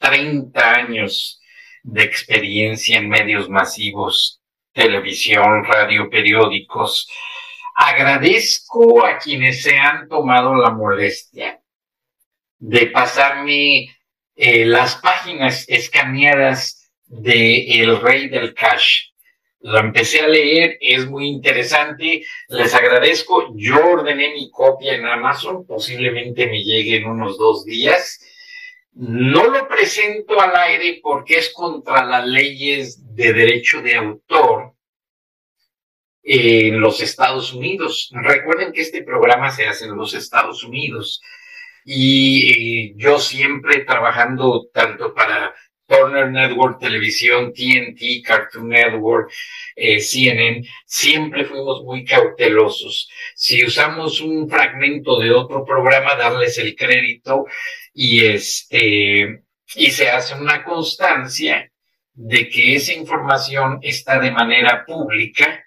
30 años de experiencia en medios masivos, televisión, radio, periódicos, agradezco a quienes se han tomado la molestia de pasarme eh, las páginas escaneadas de El Rey del Cash. Lo empecé a leer, es muy interesante, les agradezco, yo ordené mi copia en Amazon, posiblemente me llegue en unos dos días. No lo presento al aire porque es contra las leyes de derecho de autor en los Estados Unidos. Recuerden que este programa se hace en los Estados Unidos y eh, yo siempre trabajando tanto para Turner Network Televisión, TNT, Cartoon Network, eh, CNN, siempre fuimos muy cautelosos. Si usamos un fragmento de otro programa, darles el crédito y este, y se hace una constancia de que esa información está de manera pública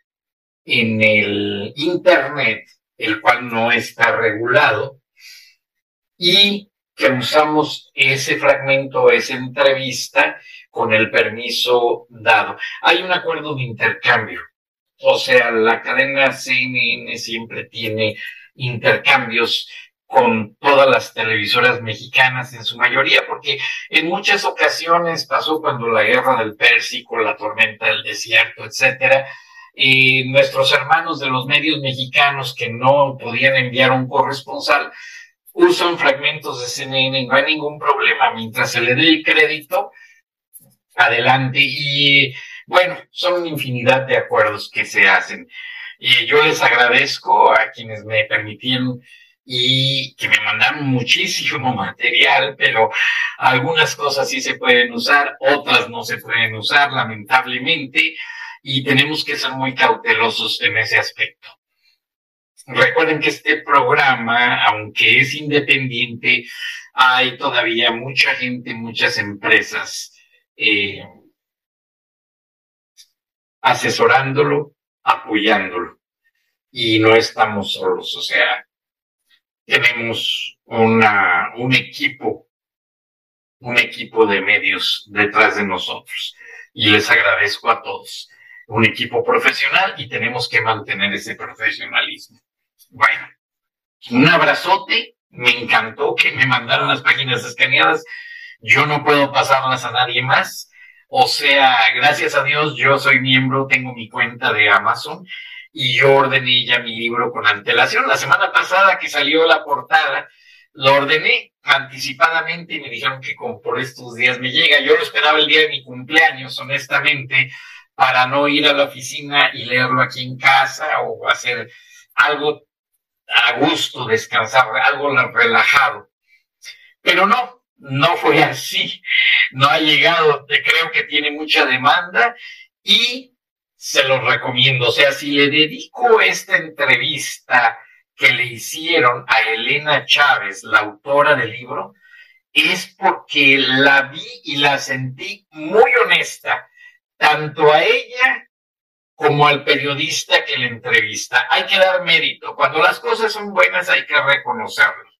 en el Internet, el cual no está regulado, y que usamos ese fragmento, esa entrevista con el permiso dado. Hay un acuerdo de intercambio. O sea, la cadena CNN siempre tiene intercambios con todas las televisoras mexicanas en su mayoría, porque en muchas ocasiones pasó cuando la guerra del Pérsico, la tormenta del desierto, etcétera, y nuestros hermanos de los medios mexicanos que no podían enviar un corresponsal, usan fragmentos de CNN, no hay ningún problema, mientras se le dé el crédito, adelante. Y bueno, son una infinidad de acuerdos que se hacen. Y yo les agradezco a quienes me permitieron y que me mandaron muchísimo material, pero algunas cosas sí se pueden usar, otras no se pueden usar, lamentablemente, y tenemos que ser muy cautelosos en ese aspecto. Recuerden que este programa, aunque es independiente, hay todavía mucha gente, muchas empresas eh, asesorándolo, apoyándolo. Y no estamos solos, o sea, tenemos una, un equipo, un equipo de medios detrás de nosotros. Y les agradezco a todos. Un equipo profesional y tenemos que mantener ese profesionalismo. Bueno, un abrazote. Me encantó que me mandaron las páginas escaneadas. Yo no puedo pasarlas a nadie más. O sea, gracias a Dios, yo soy miembro, tengo mi cuenta de Amazon y yo ordené ya mi libro con antelación. La semana pasada que salió la portada, lo ordené anticipadamente y me dijeron que como por estos días me llega. Yo lo esperaba el día de mi cumpleaños, honestamente, para no ir a la oficina y leerlo aquí en casa o hacer algo a gusto, descansar, algo relajado. Pero no, no fue así. No ha llegado, creo que tiene mucha demanda y se lo recomiendo. O sea, si le dedico esta entrevista que le hicieron a Elena Chávez, la autora del libro, es porque la vi y la sentí muy honesta, tanto a ella como al periodista que le entrevista. Hay que dar mérito. Cuando las cosas son buenas hay que reconocerlo.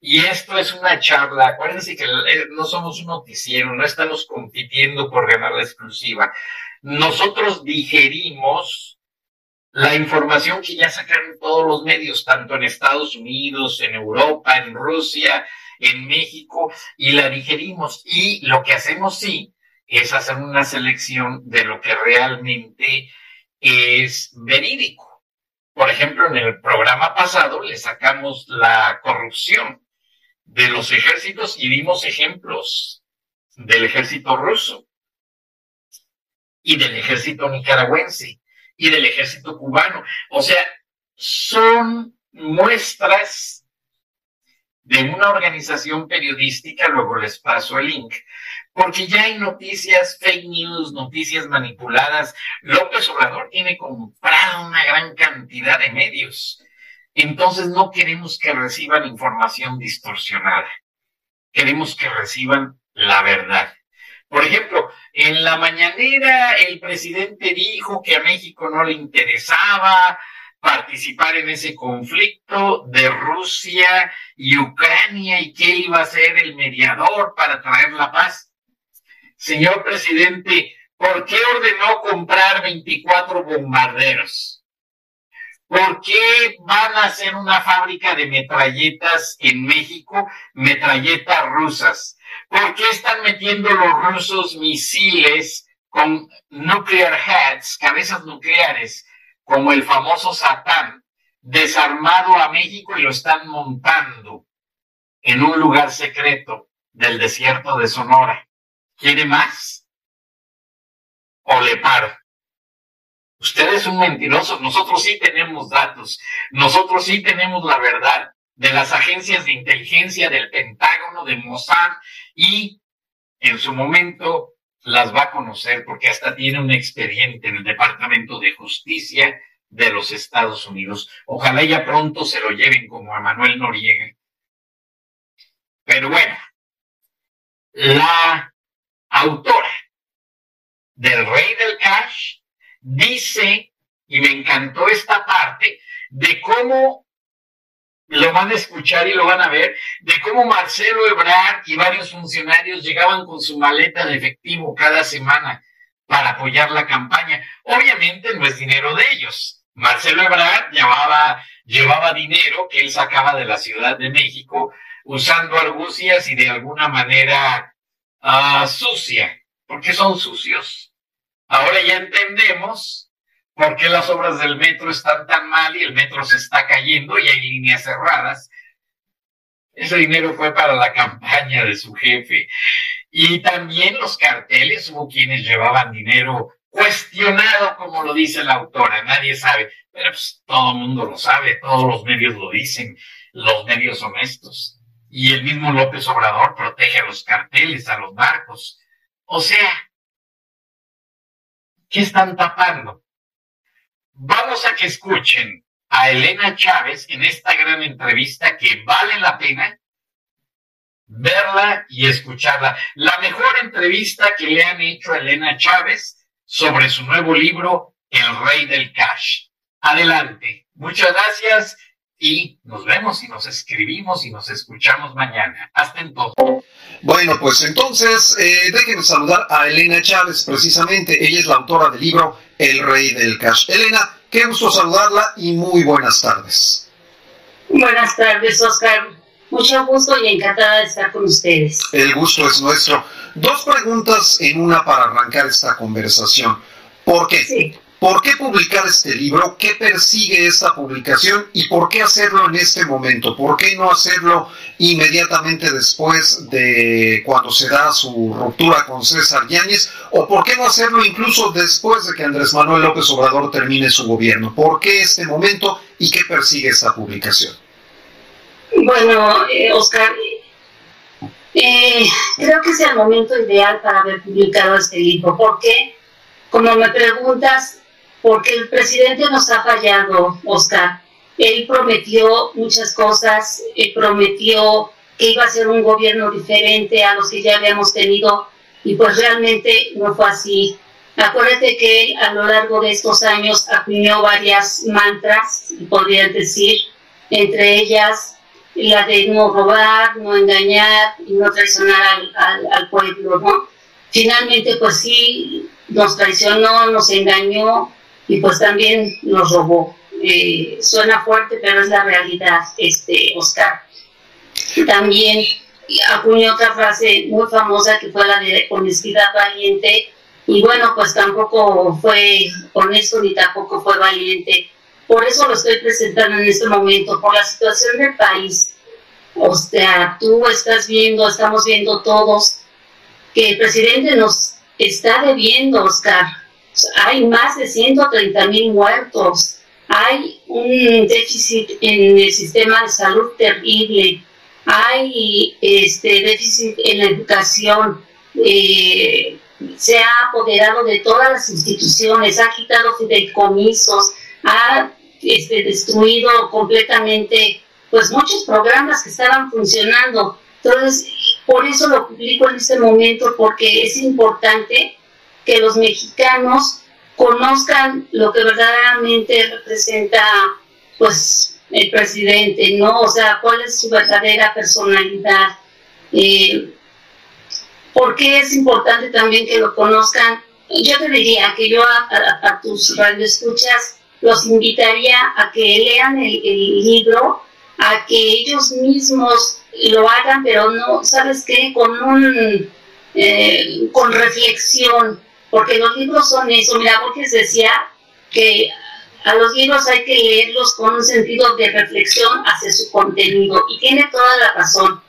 Y esto es una charla. Acuérdense que eh, no somos un noticiero, no estamos compitiendo por ganar la exclusiva. Nosotros digerimos la información que ya sacaron todos los medios, tanto en Estados Unidos, en Europa, en Rusia, en México, y la digerimos. Y lo que hacemos sí es hacer una selección de lo que realmente es verídico. Por ejemplo, en el programa pasado le sacamos la corrupción de los ejércitos y dimos ejemplos del ejército ruso y del ejército nicaragüense y del ejército cubano. O sea, son muestras de una organización periodística, luego les paso el link, porque ya hay noticias fake news, noticias manipuladas. López Obrador tiene comprado una gran cantidad de medios. Entonces no queremos que reciban información distorsionada. Queremos que reciban la verdad. Por ejemplo, en la mañanera el presidente dijo que a México no le interesaba participar en ese conflicto de Rusia y Ucrania y que iba a ser el mediador para traer la paz. Señor presidente, ¿por qué ordenó comprar 24 bombarderos? ¿Por qué van a hacer una fábrica de metralletas en México, metralletas rusas? ¿Por qué están metiendo los rusos misiles con nuclear heads, cabezas nucleares, como el famoso Satán, desarmado a México y lo están montando en un lugar secreto del desierto de Sonora? ¿Quiere más? ¿O le paro? Usted es un mentiroso. Nosotros sí tenemos datos. Nosotros sí tenemos la verdad de las agencias de inteligencia del Pentágono, de Mossad y en su momento las va a conocer porque hasta tiene un expediente en el Departamento de Justicia de los Estados Unidos. Ojalá ya pronto se lo lleven como a Manuel Noriega. Pero bueno, la autora del Rey del Cash dice, y me encantó esta parte, de cómo lo van a escuchar y lo van a ver, de cómo Marcelo Ebrard y varios funcionarios llegaban con su maleta de efectivo cada semana para apoyar la campaña. Obviamente no es dinero de ellos. Marcelo Ebrard llevaba, llevaba dinero que él sacaba de la Ciudad de México usando argucias y de alguna manera uh, sucia, porque son sucios. Ahora ya entendemos por qué las obras del metro están tan mal y el metro se está cayendo y hay líneas cerradas. Ese dinero fue para la campaña de su jefe. Y también los carteles, hubo quienes llevaban dinero cuestionado, como lo dice la autora, nadie sabe, pero pues, todo el mundo lo sabe, todos los medios lo dicen, los medios honestos. Y el mismo López Obrador protege a los carteles, a los barcos. O sea, ¿qué están tapando? Vamos a que escuchen a Elena Chávez en esta gran entrevista que vale la pena verla y escucharla. La mejor entrevista que le han hecho a Elena Chávez sobre su nuevo libro, El Rey del Cash. Adelante. Muchas gracias y nos vemos y nos escribimos y nos escuchamos mañana. Hasta entonces. Bueno, pues entonces eh, déjenme saludar a Elena Chávez, precisamente. Ella es la autora del libro El Rey del Cash. Elena, qué gusto saludarla y muy buenas tardes. Buenas tardes, Oscar. Mucho gusto y encantada de estar con ustedes. El gusto es nuestro. Dos preguntas en una para arrancar esta conversación. ¿Por qué? Sí. ¿Por qué publicar este libro? ¿Qué persigue esta publicación? ¿Y por qué hacerlo en este momento? ¿Por qué no hacerlo inmediatamente después de cuando se da su ruptura con César Yáñez? ¿O por qué no hacerlo incluso después de que Andrés Manuel López Obrador termine su gobierno? ¿Por qué este momento y qué persigue esta publicación? Bueno, eh, Oscar, eh, creo que es el momento ideal para haber publicado este libro. ¿Por qué? Como me preguntas, porque el presidente nos ha fallado, Oscar. Él prometió muchas cosas, él prometió que iba a ser un gobierno diferente a los que ya habíamos tenido y pues realmente no fue así. Acuérdate que a lo largo de estos años acuñó varias mantras, podrían decir, entre ellas la de no robar, no engañar y no traicionar al, al pueblo, ¿no? Finalmente, pues sí, nos traicionó, nos engañó, y pues también nos robó. Eh, suena fuerte, pero es la realidad, este, Oscar. También acuñó otra frase muy famosa que fue la de honestidad valiente, y bueno, pues tampoco fue honesto ni tampoco fue valiente. Por eso lo estoy presentando en este momento, por la situación del país. O sea, tú estás viendo, estamos viendo todos, que el presidente nos está debiendo, Oscar. Hay más de 130 mil muertos. Hay un déficit en el sistema de salud terrible. Hay este déficit en la educación. Eh, se ha apoderado de todas las instituciones, ha quitado fideicomisos, ha este, destruido completamente pues muchos programas que estaban funcionando. Entonces, por eso lo publico en este momento, porque es importante que los mexicanos conozcan lo que verdaderamente representa pues el presidente, ¿no? O sea, cuál es su verdadera personalidad. Eh, ¿Por qué es importante también que lo conozcan? Yo te diría que yo a, tus radioescuchas los invitaría a que lean el, libro, a que ellos mismos lo hagan, pero no, ¿sabes qué? Con un, eh, con reflexión, porque los libros son eso. Mira, Borges decía que a los libros hay que leerlos con un sentido de reflexión hacia su contenido, y tiene toda la razón.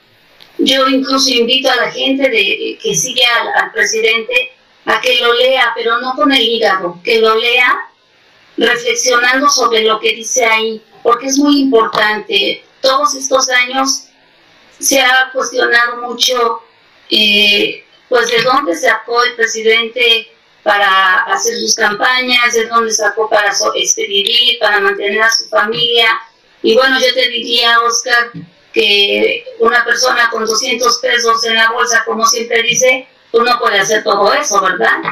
Yo incluso invito a la gente de, que sigue al, presidente a que lo lea, pero no con el hígado, que lo lea reflexionando sobre lo que dice ahí, porque es muy importante. Todos estos años se ha cuestionado mucho, eh, pues, de dónde sacó el presidente para hacer sus campañas, de dónde sacó para este, vivir, para mantener a su familia. Y bueno, yo te diría, Oscar, que una persona con 200 pesos en la bolsa, como siempre dice, tú no puedes hacer todo eso, ¿verdad?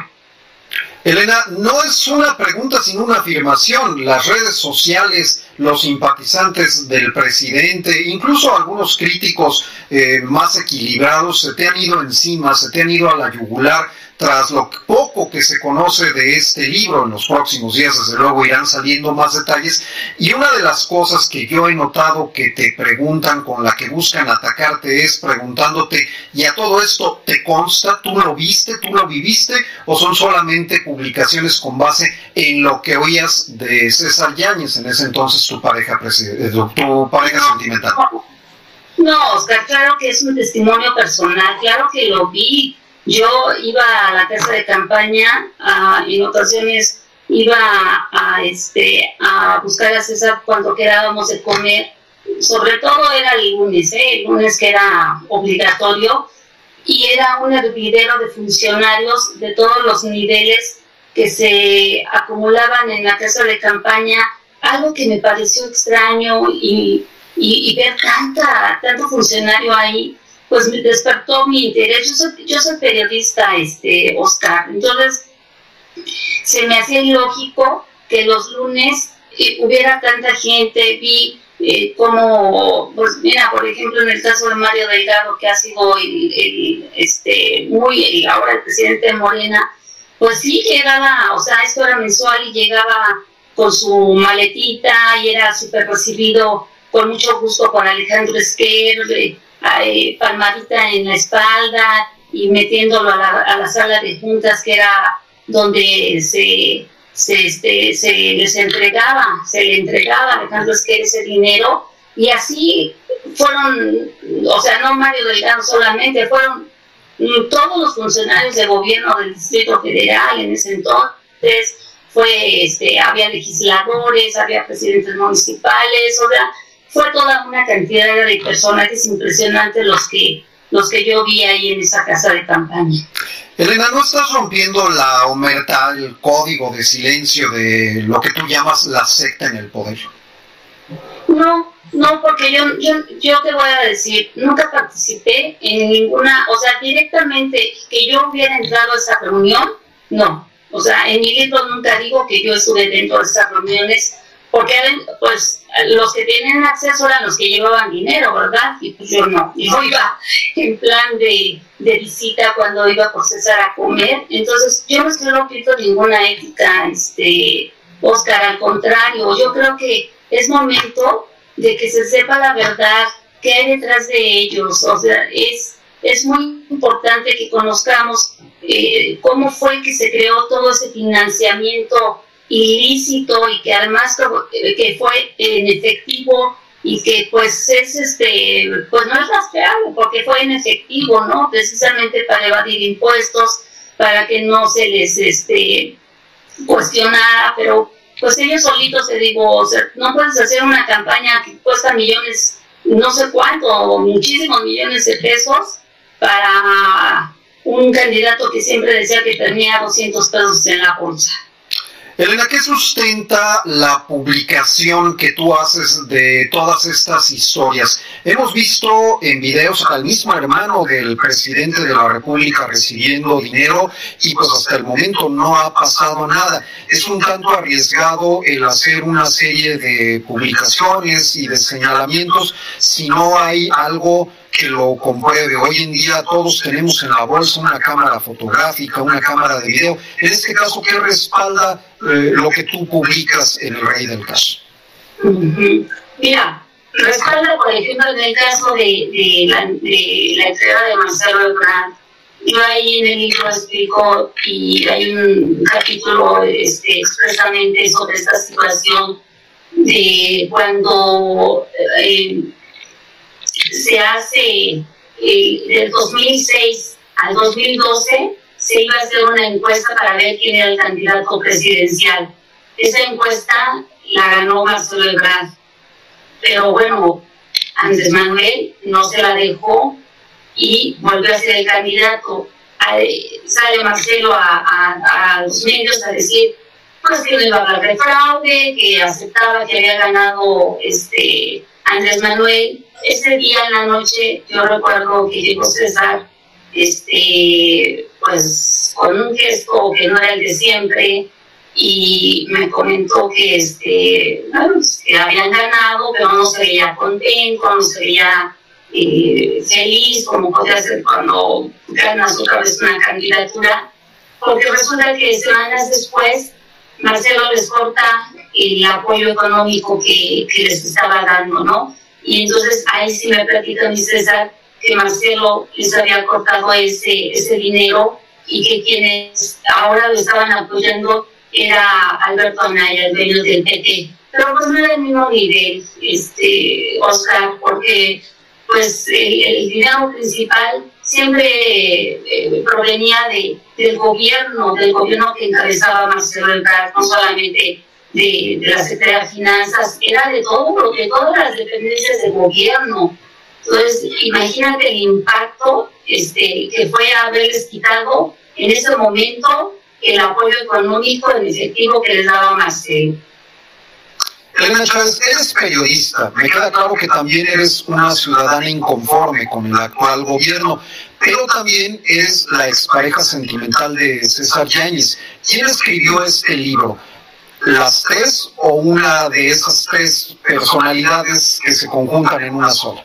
Elena, no es una pregunta sino una afirmación. Las redes sociales, los simpatizantes del presidente, incluso algunos críticos eh, más equilibrados, se te han ido encima, se te han ido a la yugular tras lo poco que se conoce de este libro, en los próximos días desde luego irán saliendo más detalles, y una de las cosas que yo he notado que te preguntan, con la que buscan atacarte, es preguntándote, ¿y a todo esto te consta? ¿Tú lo viste? ¿Tú lo viviste? ¿O son solamente publicaciones con base en lo que oías de César Yáñez, en ese entonces tu pareja, eh, tu pareja sentimental? No, Oscar, claro que es un testimonio personal, claro que lo vi, yo iba a la casa de campaña, en ocasiones iba a, este, a buscar a César cuando quedábamos de comer, sobre todo era el lunes, ¿eh? el lunes que era obligatorio, y era un hervidero de funcionarios de todos los niveles que se acumulaban en la casa de campaña, algo que me pareció extraño y, y ver tanta, tanto funcionario ahí pues me despertó mi interés. Yo soy, yo soy periodista, este, Oscar, entonces se me hacía ilógico que los lunes eh, hubiera tanta gente, vi eh, como, pues mira, por ejemplo, en el caso de Mario Delgado, que ha sido el, este, muy, ahora el presidente de Morena, pues sí llegaba, o sea, esto era mensual y llegaba con su maletita y era súper recibido con mucho gusto por Alejandro Esquer, palmadita en la espalda y metiéndolo a la, a la, sala de juntas que era donde se, se, este, se les entregaba, se le entregaba a Alejandro Esquer ese dinero. Y así fueron, o sea, no Mario Delgado solamente, fueron todos los funcionarios de gobierno del Distrito Federal en ese entonces, fue, este, había legisladores, había presidentes municipales, o sea, fue toda una cantidad de personajes impresionantes los que, los que yo vi ahí en esa casa de campaña. Elena, ¿no estás rompiendo la omerta, el código de silencio de lo que tú llamas la secta en el poder? No, no, porque yo, yo, yo te voy a decir, nunca participé en ninguna, o sea, directamente que yo hubiera entrado a esa reunión, no. O sea, en mi libro nunca digo que yo estuve dentro de esas reuniones, porque pues los que tienen acceso eran los que llevaban dinero, ¿verdad? Y pues yo no, yo iba en plan de, visita cuando iba por César a comer, entonces yo no estoy rompiendo ninguna ética, este, Oscar, al contrario, yo creo que es momento de que se sepa la verdad, qué hay detrás de ellos. O sea, es, es muy importante que conozcamos eh, cómo fue que se creó todo ese financiamiento ilícito y que además que fue en efectivo y que pues es este pues no es rastreable porque fue en efectivo no precisamente para evadir impuestos para que no se les este cuestionara pero pues ellos solitos te digo no puedes hacer una campaña que cuesta millones no sé cuánto muchísimos millones de pesos para un candidato que siempre decía que tenía 200 pesos en la bolsa Elena, ¿qué sustenta la publicación que tú haces de todas estas historias? Hemos visto en videos al mismo hermano del presidente de la República recibiendo dinero y pues hasta el momento no ha pasado nada. Es un tanto arriesgado el hacer una serie de publicaciones y de señalamientos si no hay algo que lo compruebe. Hoy en día todos tenemos en la bolsa una cámara fotográfica, una cámara de video. En este caso, ¿qué respalda eh, lo que tú publicas en el Rey del Caso? Mira, respalda, por ejemplo, en el caso de, de la entrega de Marcelo Ebrard. Yo ahí en el libro explico y hay un capítulo este, expresamente sobre esta situación de cuando eh, se hace eh, del 2006 al 2012 se iba a hacer una encuesta para ver quién era el candidato presidencial. Esa encuesta la ganó Marcelo Ebrard. Pero bueno, Andrés Manuel no se la dejó y volvió a ser el candidato. Sale Marcelo a, a, los medios a decir pues que no iba a hablar de fraude, que aceptaba que había ganado este Andrés Manuel ese día en la noche yo recuerdo que llegó César, este, pues con un gesto que no era el de siempre, y me comentó que, este, pues, que habían ganado, pero no se veía contento, no se veía eh, feliz, como podría ser cuando ganas otra vez una candidatura, porque resulta que semanas después Marcelo les corta el apoyo económico que les estaba dando, ¿no? Y entonces ahí sí me platica mi César que Marcelo les había cortado ese, ese dinero y que quienes ahora lo estaban apoyando era Alberto Anaya, el dueño del PT. Pero pues no era el mismo nivel, este, Oscar, porque pues el, dinero principal siempre eh, provenía de, del gobierno, del gobierno que encabezaba Marcelo Ebrard, no solamente de, la Secretaría de Finanzas, era de todo, de todas las dependencias del gobierno. Entonces, imagínate el impacto este, que fue haberles quitado en ese momento el apoyo económico en efectivo que les daba Marcelo. Elena Chávez, eres periodista. Me queda claro que también eres una ciudadana inconforme con el actual gobierno, pero también eres la expareja sentimental de César Yáñez. ¿Quién escribió este libro? Las tres o una de esas tres personalidades que se conjuntan en una sola?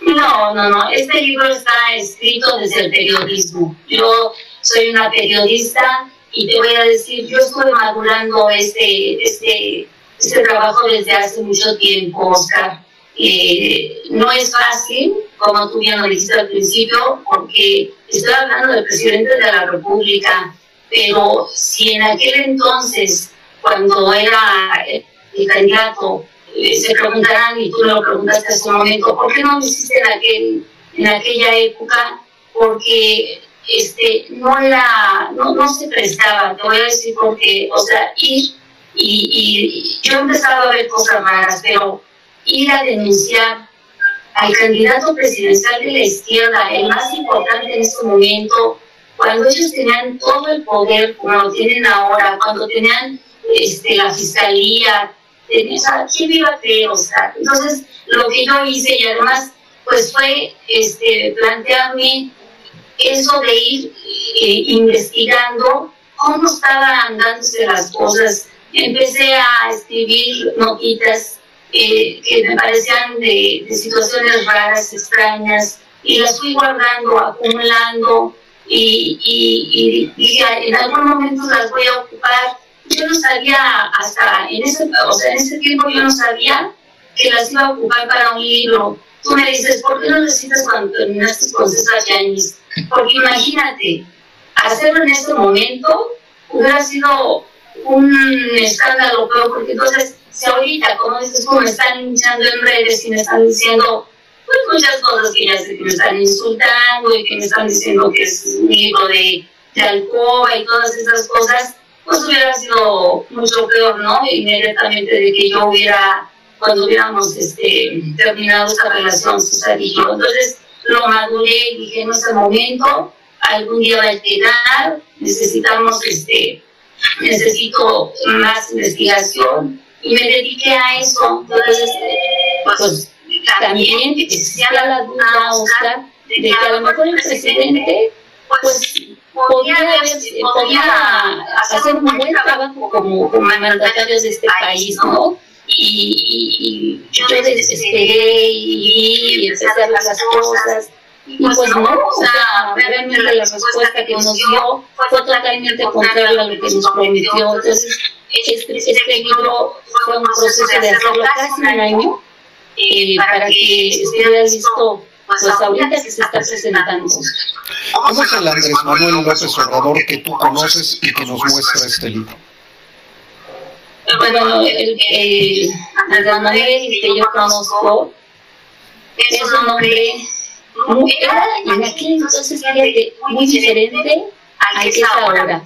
No, no, no. Este libro está escrito desde el periodismo. Yo soy una periodista y te voy a decir, yo estuve madurando este, este, este trabajo desde hace mucho tiempo, Oscar. Eh, no es fácil, como tú bien lo dijiste al principio, porque estoy hablando del presidente de la República, pero si en aquel entonces cuando era el candidato, eh, se preguntarán, y tú lo preguntaste hace un momento, ¿por qué no lo hiciste en, aquel, en aquella época? Porque este, no, era, no, no se prestaba, te voy a decir porque, o sea, ir y, y yo empezaba a ver cosas raras, pero ir a denunciar al candidato presidencial de la izquierda, el más importante en ese momento, cuando ellos tenían todo el poder como lo tienen ahora, cuando tenían este, la fiscalía, o sea, ¿quién iba a creer? O sea, entonces, lo que yo hice y además, pues fue este, plantearme eso de ir eh, investigando cómo estaban dándose las cosas. Empecé a escribir notitas eh, que me parecían de, de, situaciones raras, extrañas, y las fui guardando, acumulando, y, y, y dije, en algún momento las voy a ocupar yo no sabía hasta en ese, o sea, en ese tiempo yo no sabía que las iba a ocupar para un libro. tú me dices, ¿por qué no lo hiciste cuando terminaste con César Yáñez? Porque imagínate, hacerlo en este momento hubiera sido un escándalo, pero porque entonces, si ahorita, como dices, como me están hinchando en redes y me están diciendo pues muchas cosas que ya sé que me están insultando y que me están diciendo que es un libro de, de alcoba y todas esas cosas, pues hubiera sido mucho peor, ¿no? Inmediatamente de que yo hubiera, cuando hubiéramos este, terminado esta relación, César y yo. Entonces lo maduré y dije, en ese momento, algún día va a llegar, necesitamos, este, necesito más investigación y me dediqué a eso. Entonces, pues también existía la duda, Oscar, de que a lo mejor el presidente, pues, podía, podía hacer un buen trabajo como, como mandatario de este país, ¿no? Y, y, yo desesperé y, y empecé a hacer las cosas. Y pues no, o sea, realmente la respuesta que nos dio fue totalmente contraria a lo que nos prometió. Entonces, este, este libro fue un proceso de hacerlo casi un año eh, para que estuviera listo pues ahorita que se está presentando. ¿Cómo es el Andrés Manuel López Obrador que tú conoces y que nos muestra este libro? Bueno, el, el Andrés Manuel que yo conozco es un hombre muy, era en aquel entonces fíjate, muy diferente al que es ahora.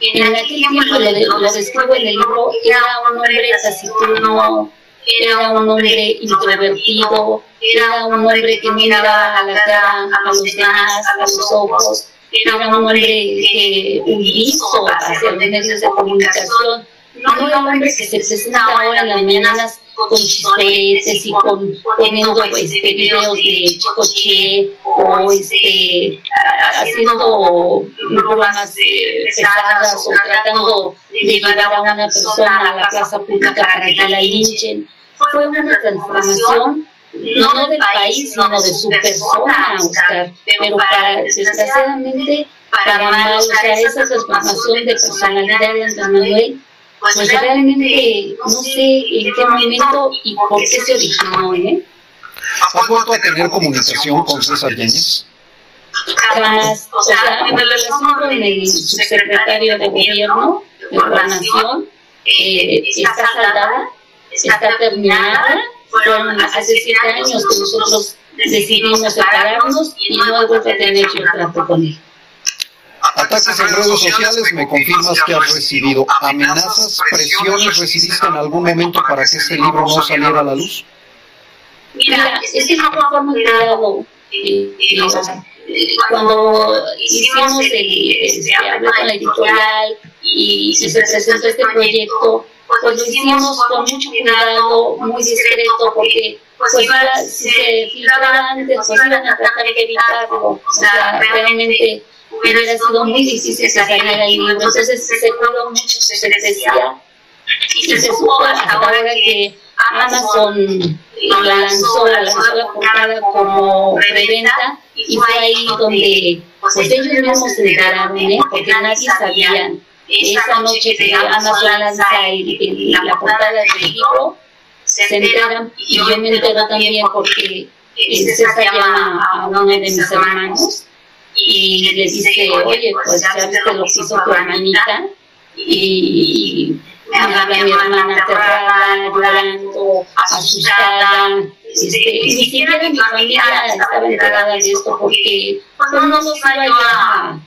En aquel tiempo lo, lo describo en el libro, era un hombre taciturno, era un hombre introvertido, era un hombre que miraba a la cara, a los demás, a los ojos, era un hombre que hizo hacer medios de comunicación, no era un hombre que se presenta ahora en las mañanas con chistoretes y con poniendo este, videos de coche o este, haciendo bromas eh, pesadas o tratando de llevar a una persona a la plaza pública para que la linchen fue una transformación no del país, sino de su persona, Oscar, pero para, desgraciadamente, para mal, o sea, esa transformación de personalidad de Andrés Manuel, pues realmente no sé en qué momento y por qué se originó, ¿eh? ¿Has vuelto a tener comunicación con César Yáñez? Jamás, o sea, en relación con el subsecretario de gobierno de Gobernación, eh, está saldada está terminada. Fueron hace siete años que nosotros decidimos separarnos y no he vuelto a tener yo trato con él. Ataques en redes sociales, me confirmas que has recibido amenazas, presiones, recibiste en algún momento para que este libro no saliera a la luz? Mira, este libro fue muy creado. Cuando hicimos el, se habló con la editorial y se presentó este proyecto, pues lo hicimos con mucho cuidado, muy discreto, porque pues si se filtraba antes, pues iban a tratar de evitarlo. O sea, realmente hubiera sido muy difícil el libro. Entonces se cuidó mucho, se decía, y se supo hasta ahora que Amazon lo lanzó, lanzó la portada como preventa, y fue ahí donde pues ellos mismos se enteraron, ¿eh? porque nadie sabía esa noche que Amazon lanza el, la portada del libro, se enteran y yo me entero también porque César llama a uno de mis hermanos y le dice, oye, pues ya viste lo que hizo tu hermanita y me habla mi hermana aterrada, llorando, asustada, este, ni siquiera mi familia estaba enterada de esto porque pues, no nos iba a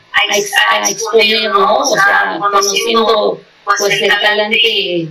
a, exponer, ¿no? O sea, conociendo pues el talante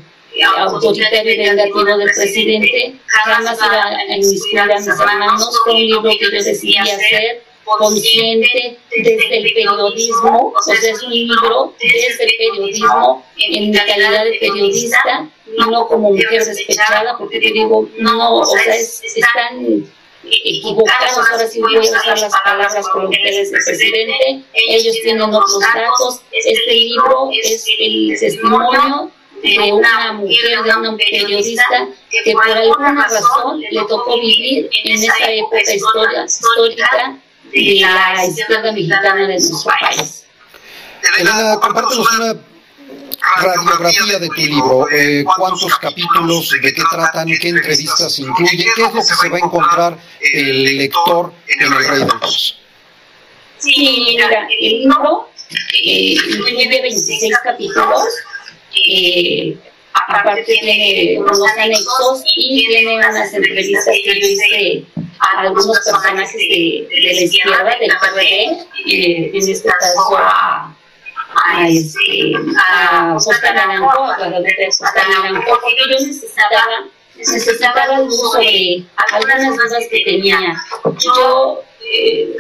autoritario y vengativo del presidente, jamás iba a inmiscuir a mis hermanos, fue un libro que yo decidí hacer consciente desde el periodismo, o sea, es un libro desde el periodismo, en mi calidad de periodista, no como mujer despechada, porque te digo, no, o sea, es, están equivocados, ahora sí voy a usar las palabras coloquiales del presidente, ellos tienen otros datos, este libro es el testimonio de una mujer, de una periodista que por alguna razón le tocó vivir en esa época histórica de la izquierda mexicana de nuestro país. Elena, compártenos una radiografía de tu libro, eh, cuántos capítulos, de qué tratan, qué entrevistas incluye, qué es lo que se va a encontrar el lector en El Rey del Caos. Sí, mira, el libro eh, incluye 26 capítulos. Eh, aparte tiene unos anexos y tiene unas entrevistas que yo hice a algunos personajes de, de la izquierda, del PRD, eh, en este caso a, a, este, a Costa de porque yo necesitaba, necesitaba luz sobre algunas dudas que tenía. Yo eh,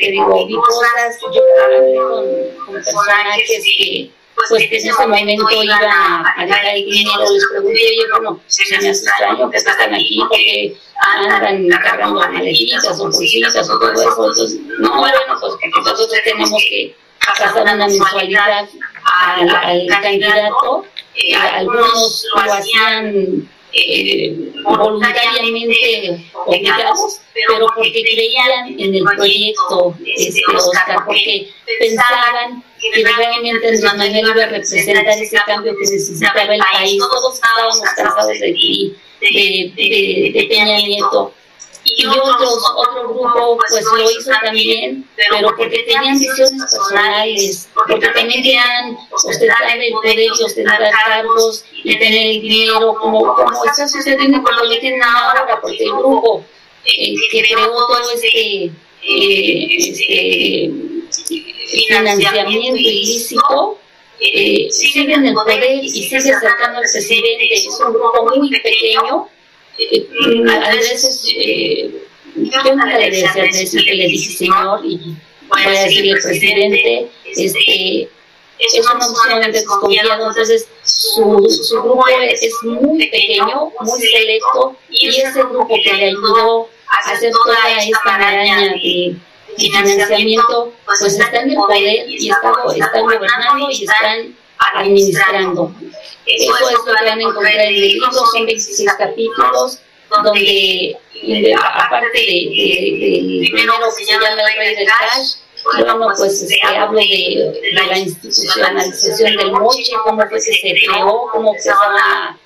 te digo, vi cosas, yo hablé con, con personajes que pues que en ese momento iban a, dejar el dinero, les pregunté, oye, bueno, se me hace extraño que están aquí porque andan cargando maletitas o bolsitas o todo eso. Entonces, no, bueno, pues nosotros tenemos que pasar una mensualidad al, al candidato. Eh, algunos lo hacían eh, voluntariamente obligados, pero porque creían en el proyecto, este, Oscar, porque pensaban que realmente Andrés Manuel iba a representar ese cambio que necesitaba el país. Todos estábamos cansados de, de, de, de Peña Nieto y otros, otro grupo pues lo hizo también, pero porque tenían visiones personales, porque también querían ostentar el poder y ostentar cargos y tener el dinero, como, como está sucediendo como lo tienen ahora, porque el grupo eh, que creó todo este, eh, este financiamiento ilícito, eh, sigue en el poder y sigue acercando al presidente. Es un grupo muy pequeño a veces eh, yo no le decía decir que le dije señor y voy a decirle presidente, este, es un sumamente desconfiado, entonces su, su grupo es, muy pequeño, muy selecto, y ese grupo que le ayudó a hacer toda esta maraña de financiamiento, pues está en el poder y están, están gobernando y están administrando. Eso es lo que van a encontrar en el libro, son 26 capítulos, donde, aparte de, primero que se llama el rey del cash, bueno, pues este, hablo de, la institucionalización del moche, cómo fue que se creó, cómo empezaron a,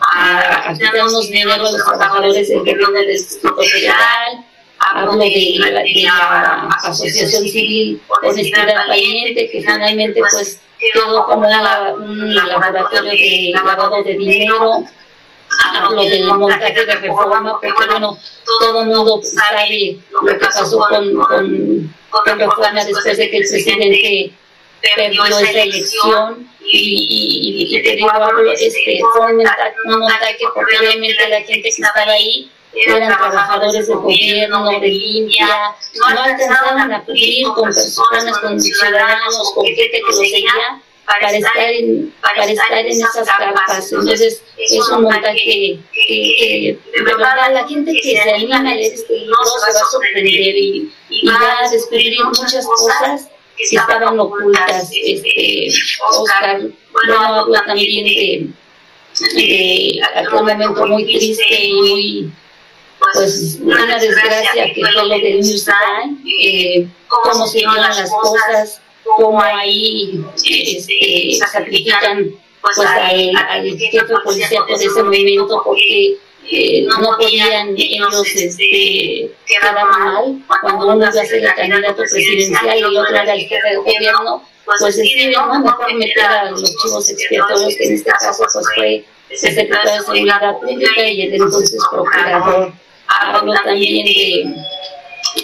a, a quitarnos dinero a los trabajadores del gobierno del Distrito Federal, hablo de la, de la Asociación Civil Honestidad Valiente, que finalmente pues quedó como un laboratorio de lavado de dinero, hablo del montaje de reforma, porque bueno, todo el mundo sabe lo que pasó con, con, con reforma después de que el presidente perdió esa elección y, y, y te digo, este, fue un montaje porque obviamente la gente que estaba ahí eran trabajadores del gobierno, de limpia, no alcanzaban a cubrir con personas, con ciudadanos, con gente que los seguía para estar en, para estar en esas capas. Entonces, es un montaje que, de verdad, la gente que se anima a leer este libro se va a sorprender y, va a descubrir muchas cosas que estaban ocultas. Este, Oscar, bueno, habla también de, de aquel momento muy triste y muy pues una desgracia que fue lo del News eh, cómo se llevan las cosas, cómo ahí este, sacrifican pues al, al jefe policíaco de ese momento porque eh, no podían ellos este, quedar mal cuando uno iba a ser el candidato presidencial y el otro era el jefe de gobierno, pues deciden, no, mejor meter a los chivos expiatorios, que en este caso pues fue el secretario de Seguridad Pública y el entonces procurador. Hablo también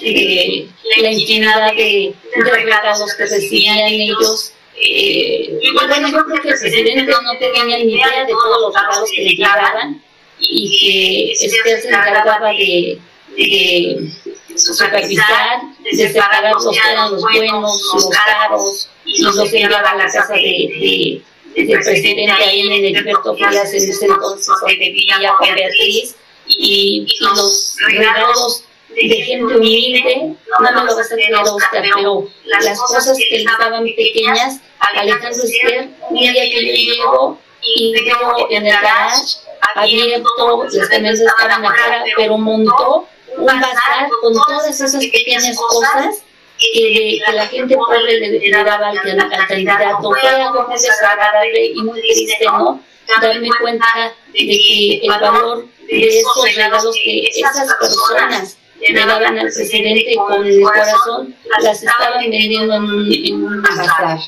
de la infinidad de, de regalos que recibían ellos. Eh, bueno, yo creo que el presidente no tenía ni idea de todos los regalos que le llegaban y que Esther se encargaba de, de supervisar, de separar los que eran los buenos, los caros, y los enviaba a la casa de, de, del presidente ahí en el Heriberto Frías en ese entonces donde vivía con Beatriz, y, los regalos de gente humilde, no me lo vas a creer, Oscar, pero las cosas que le estaban pequeñas, Alejandro Esther, un día que yo llego y veo en el garage abierto, las camisas estaban afuera, pero montó un bazar con todas esas pequeñas cosas que, la gente pobre le, daba al, candidato. Fue algo muy desagradable y muy triste, ¿no? Darme cuenta de que el valor de esos regalos que esas personas le daban al presidente con el corazón, las estaban vendiendo en un, en un bazar.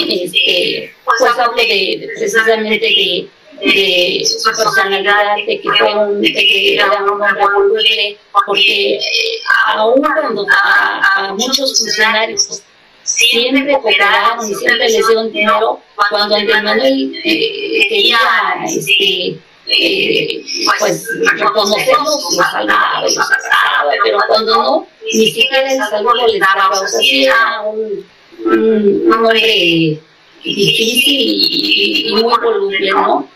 Este, pues de, precisamente de su personalidad, de que fue un, de que era un hombre voluble, porque eh, aún cuando a, muchos funcionarios siempre cooperaron y siempre les dieron dinero, cuando Andrés Manuel eh, quería este, eh, pues y los abrazaba, pero cuando no, ni siquiera el saludo les daba, o sea, un, un, hombre difícil y, muy voluble, ¿no?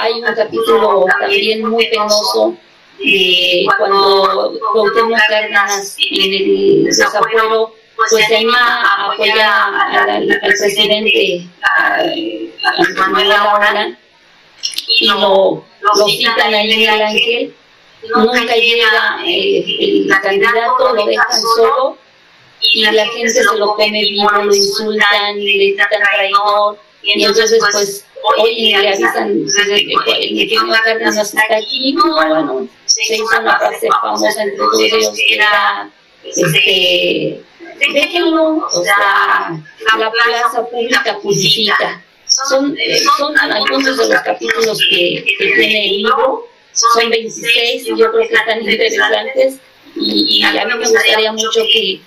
hay un capítulo también muy penoso de cuando Cuauhtémoc Cárdenas en el desafuero pues se anima a apoyar al, presidente a, Manuel y lo, lo citan ahí en el ángel nunca llega eh, el candidato, lo dejan solo y la gente se lo come vivo, lo insultan y le gritan traidor. Y entonces, pues, hoy le avisan, el ingeniero Cárdenas está aquí, no, bueno, se hizo una frase famosa entre todos ellos que era, este, déjenlo, o sea, la plaza pública purifica. Son, algunos de los capítulos que, tiene el libro, son 26 y yo creo que están interesantes. Y, a mí me gustaría mucho que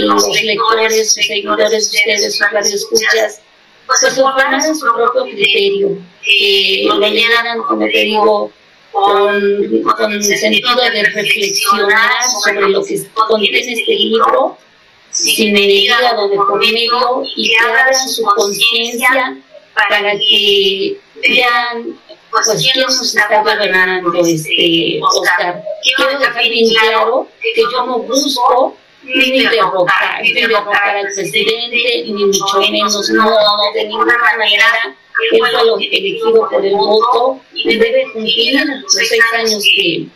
los lectores, sus seguidores, ustedes, sus radioescuchas, pues formaran su propio criterio, que lo leyeran, como te digo, con, con sentido de reflexionar sobre lo que contiene este libro, sin el hígado de por medio, y que abran su conciencia para que vean pues quién nos está gobernando este Oscar. Quiero dejar bien claro que yo no busco ni derrocar, ni derrocar al presidente, ni mucho menos, no, no, de ninguna manera. Él fue lo elegido por el voto y debe cumplir los seis años que,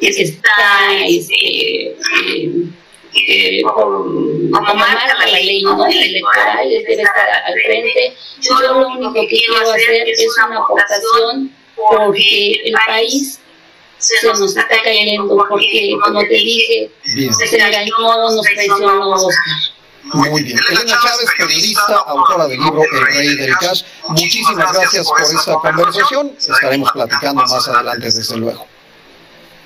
que está este, eh, eh, como marca la ley ¿no? electoral, debe estar al frente. Yo lo único que quiero hacer es una aportación porque el país se nos está cayendo porque, como te dije, se engañó, nos traicionó Oscar. Muy bien. Elena Chávez, periodista, autora del libro El Rey del Cash. Muchísimas gracias por esta conversación. Estaremos platicando más adelante, desde luego.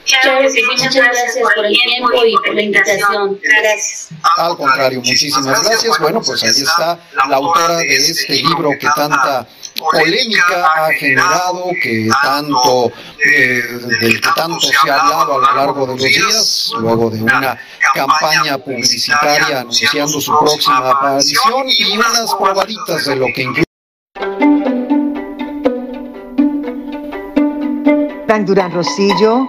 Claro sí, muchas gracias por el tiempo y por la invitación. Gracias. Al contrario, muchísimas gracias. Bueno, pues ahí está la autora de este libro que tanta polémica ha generado, que tanto, eh, del que tanto se ha hablado a lo largo de los días, luego de una campaña publicitaria anunciando su próxima aparición y unas probaditas de lo que incluye. Durán Rosillo